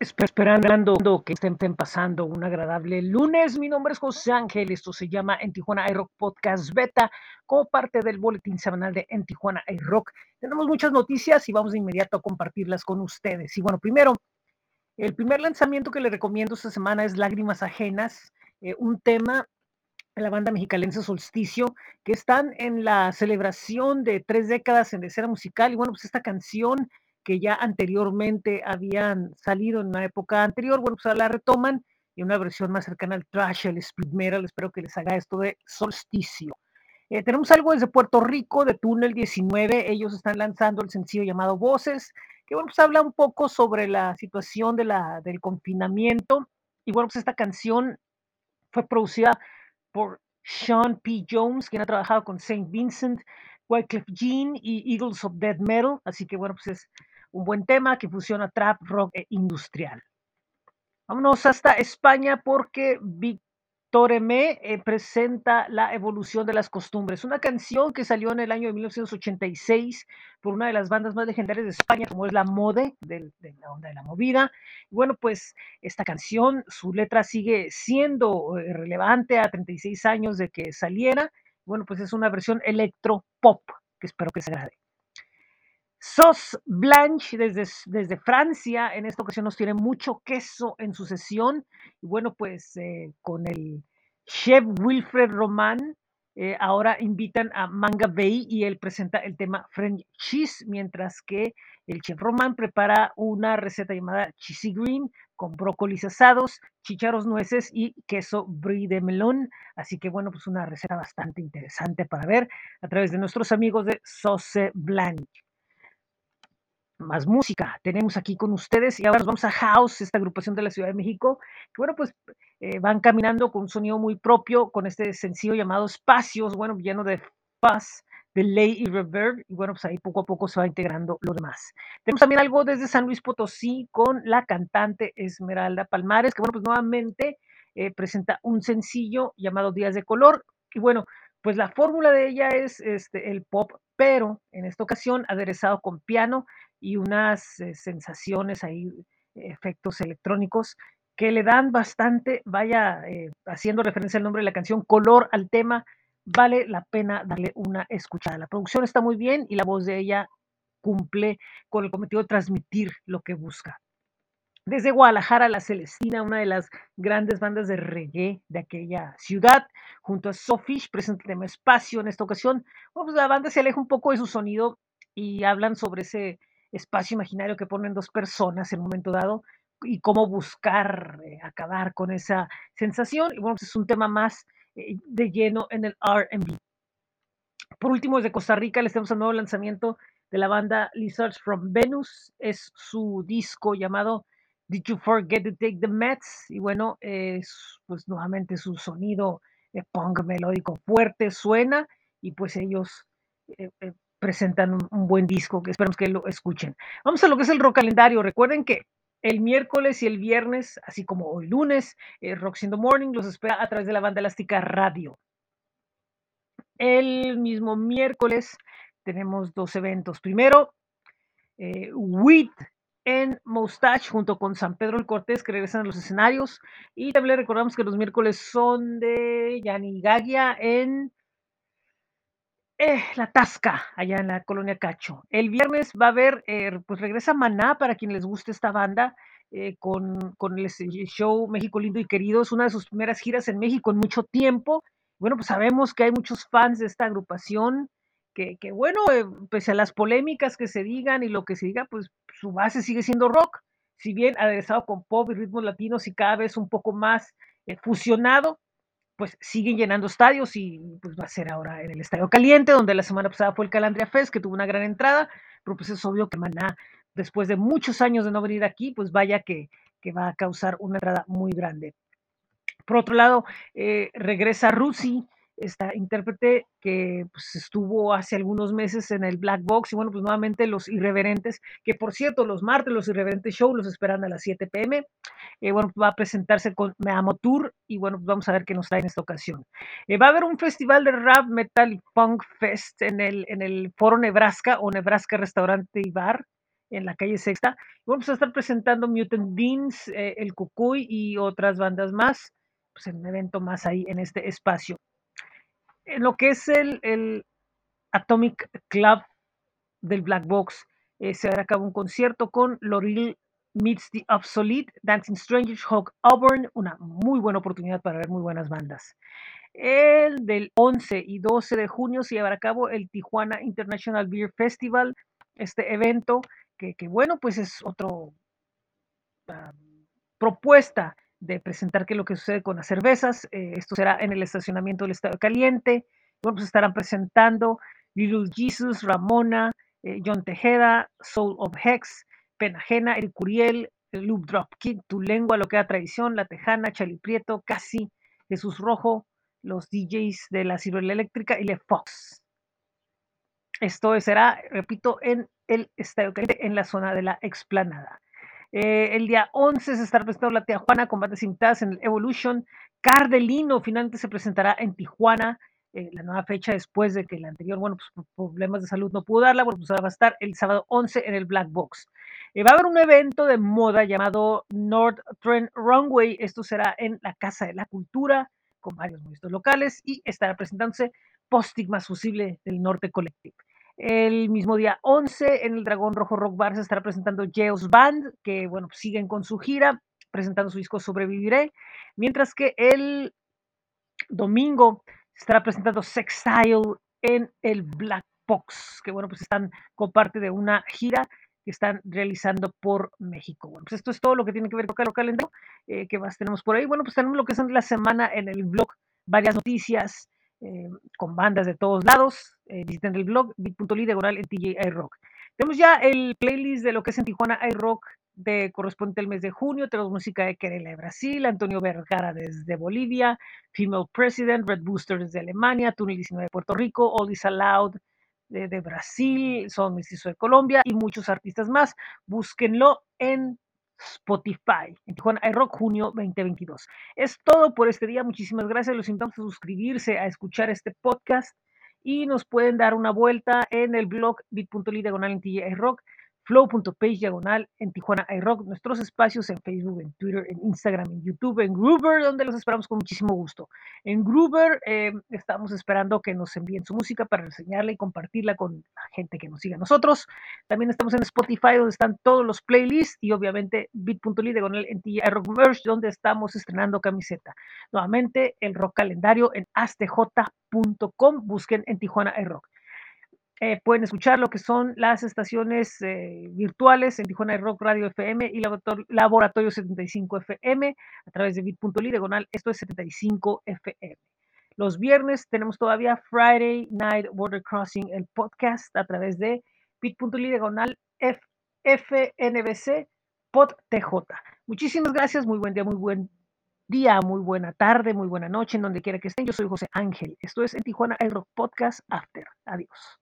Esperando que estén, pasando un agradable lunes. Mi nombre es José Ángel. Esto se llama En Tijuana iRock Podcast Beta, como parte del boletín semanal de En Tijuana iRock. Tenemos muchas noticias y vamos de inmediato a compartirlas con ustedes. Y bueno, primero, el primer lanzamiento que les recomiendo esta semana es Lágrimas Ajenas, eh, un tema de la banda mexicalense Solsticio, que están en la celebración de tres décadas en escena musical. Y bueno, pues esta canción que ya anteriormente habían salido en una época anterior, bueno, pues la retoman y una versión más cercana al trash, el speed metal, espero que les haga esto de solsticio. Eh, tenemos algo desde Puerto Rico, de Túnel 19, ellos están lanzando el sencillo llamado Voces, que bueno, pues habla un poco sobre la situación de la, del confinamiento, y bueno, pues esta canción fue producida por Sean P. Jones, quien ha trabajado con Saint Vincent, Wyclef Jean y Eagles of Dead Metal, así que bueno, pues es un buen tema que fusiona trap, rock e industrial. Vámonos hasta España porque Víctor M eh, presenta La evolución de las costumbres, una canción que salió en el año de 1986 por una de las bandas más legendarias de España, como es la Mode, de, la onda de la movida. Bueno, pues esta canción, su letra sigue siendo eh, relevante a 36 años de que saliera. Bueno, pues es una versión electro pop que espero que se agrade. Sos Blanche desde, desde Francia, en esta ocasión nos tiene mucho queso en su sesión. Y bueno, pues eh, con el chef Wilfred Román, eh, ahora invitan a Manga Bay y él presenta el tema French Cheese, mientras que el chef Román prepara una receta llamada Cheesy Green con brócolis asados, chicharos nueces y queso brie de melón. Así que bueno, pues una receta bastante interesante para ver a través de nuestros amigos de Sauce Blanche más música tenemos aquí con ustedes y ahora nos vamos a House, esta agrupación de la Ciudad de México, que bueno, pues eh, van caminando con un sonido muy propio, con este sencillo llamado Espacios, bueno, lleno de paz, de ley y reverb, y bueno, pues ahí poco a poco se va integrando lo demás. Tenemos también algo desde San Luis Potosí con la cantante Esmeralda Palmares, que bueno, pues nuevamente eh, presenta un sencillo llamado Días de Color, y bueno, pues la fórmula de ella es este, el pop, pero en esta ocasión aderezado con piano y unas eh, sensaciones ahí, efectos electrónicos que le dan bastante, vaya, eh, haciendo referencia al nombre de la canción, color al tema, vale la pena darle una escuchada. La producción está muy bien y la voz de ella cumple con el cometido de transmitir lo que busca. Desde Guadalajara, La Celestina, una de las grandes bandas de reggae de aquella ciudad, junto a Sofish, presenta el tema Espacio en esta ocasión. Bueno, pues la banda se aleja un poco de su sonido y hablan sobre ese espacio imaginario que ponen dos personas en un momento dado y cómo buscar eh, acabar con esa sensación. Y bueno, pues es un tema más eh, de lleno en el RB. Por último, desde Costa Rica les tenemos el nuevo lanzamiento de la banda Lizards from Venus. Es su disco llamado Did You Forget to Take the Mets? Y bueno, es pues nuevamente su sonido de punk melódico fuerte suena y pues ellos eh, eh, presentan un, un, buen disco que esperamos que lo escuchen. Vamos a lo que es el rock calendario. Recuerden que el miércoles y el viernes, así como hoy lunes, eh, Rocks in the Morning los espera a través de la banda elástica Radio. El mismo miércoles tenemos dos eventos. Primero, eh, WIT en Moustache junto con San Pedro el Cortés que regresan a los escenarios. Y también recordamos que los miércoles son de Yani Gagia en eh, la Tasca, allá en la colonia Cacho. El viernes va a haber, eh, pues regresa Maná para quien les guste esta banda. Eh, con, con, el show México Lindo y Querido, es una de sus primeras giras en México en mucho tiempo. Bueno, pues sabemos que hay muchos fans de esta agrupación, que, que bueno, eh, pese a las polémicas que se digan y lo que se diga, pues su base sigue siendo rock, si bien aderezado con pop y ritmos latinos y cada vez un poco más eh, fusionado, pues siguen llenando estadios y pues va a ser ahora en el Estadio Caliente, donde la semana pasada fue el Calandria Fest, que tuvo una gran entrada, pero pues es obvio que Maná, después de muchos años de no venir aquí, pues vaya que, que va a causar una entrada muy grande. Por otro lado, eh, regresa Rusi, esta intérprete que pues, estuvo hace algunos meses en el Black Box y bueno, pues nuevamente los irreverentes, que por cierto, los martes los irreverentes show los esperan a las 7 pm. Eh, bueno, va a presentarse con Me Amo Tour y bueno, pues vamos a ver qué nos trae en esta ocasión. Eh, va a haber un festival de rap, metal y punk fest en el, en el Foro Nebraska o Nebraska Restaurante y Bar en la calle Sexta. Vamos a estar presentando Mutant Beans, eh, El Cucuy y otras bandas más, pues en un evento más ahí en este espacio. En lo que es el, Atomic Club del Black Box, eh, se dará a cabo un concierto con Loril Meets the Obsolete, Dancing Strangers, Hawk Auburn, una muy buena oportunidad para ver muy buenas bandas. El del 11 y 12 de junio se llevará a cabo el Tijuana International Beer Festival, este evento que, bueno, pues es otro uh, propuesta de presentar qué es lo que sucede con las cervezas. Eh, esto será en el estacionamiento del Estado Caliente. Bueno, pues estarán presentando Little Jesus, Ramona, eh, John Tejeda, Soul of Hex, Penajena, El Curiel, Loop Drop Kid, Tu Lengua, Lo que da Tradición, La Tejana, Chali Prieto, Casi, Jesús Rojo, los DJs de la Ciruela Eléctrica y Le Fox. Esto será, repito, en el Estadio Caliente, en la zona de la explanada. Eh, el día 11 se estará presentando la Tijuana Combates Invitadas en el Evolution. Cardelino finalmente se presentará en Tijuana. Eh, la nueva fecha después de que el anterior, bueno, pues problemas de salud no pudo darla, bueno, pues va a estar el sábado 11 en el Black Box. Eh, va a haber un evento de moda llamado North Trend Runway. Esto será en la Casa de la Cultura con varios movimientos locales y estará presentándose Postigmas Fusible del Norte Collective. El mismo día 11 en el Dragón Rojo Rock Bar se estará presentando Geos Band, que bueno, pues siguen con su gira, presentando su disco Sobreviviré, mientras que el domingo se estará presentando Sextile en el Black Box, que bueno, pues están con parte de una gira que están realizando por México. Bueno, pues esto es todo lo que tiene que ver con el calendario eh, que más tenemos por ahí. Bueno, pues tenemos lo que son la semana en el blog, varias noticias eh, con bandas de todos lados. Eh, visiten el blog bit.ly diagonal en TJ Rock. Tenemos ya el playlist de lo que es en Tijuana iRock de correspondiente al mes de junio. Tenemos música de Querela de Brasil, Antonio Vergara desde Bolivia, Female President, Red Booster desde Alemania, Túnel 19 de Puerto Rico, All Is Allowed de, de Brasil, Son Mestizo de Colombia y muchos artistas más. Búsquenlo en Spotify, en Tijuana iRock, junio 2022. Es todo por este día. Muchísimas gracias. Los invitamos a suscribirse, a escuchar este podcast y nos pueden dar una vuelta en el blog bit.ly diagonal en iRock flow.page diagonal en Tijuana iRock, nuestros espacios en Facebook, en Twitter, en Instagram, en YouTube, en Groover, donde los esperamos con muchísimo gusto. En Groover eh, estamos esperando que nos envíen su música para enseñarla y compartirla con la gente que nos siga nosotros. También estamos en Spotify, donde están todos los playlists y obviamente bit.ly diagonal en iRock Merch, donde estamos estrenando camiseta. Nuevamente, el rock calendario en astj.com, busquen en Tijuana iRock. Eh, pueden escuchar lo que son las estaciones eh, virtuales en Tijuana Rock Radio FM y Laboratorio 75 FM a través de bit.ly diagonal, esto es 75 FM. Los viernes tenemos todavía Friday Night Border Crossing, el podcast a través de bit.ly diagonal FNBC. Muchísimas gracias, muy buen día, muy buen día, muy buena tarde, muy buena noche, en donde quiera que estén. Yo soy José Ángel. Esto es en Tijuana el Rock Podcast After. Adiós.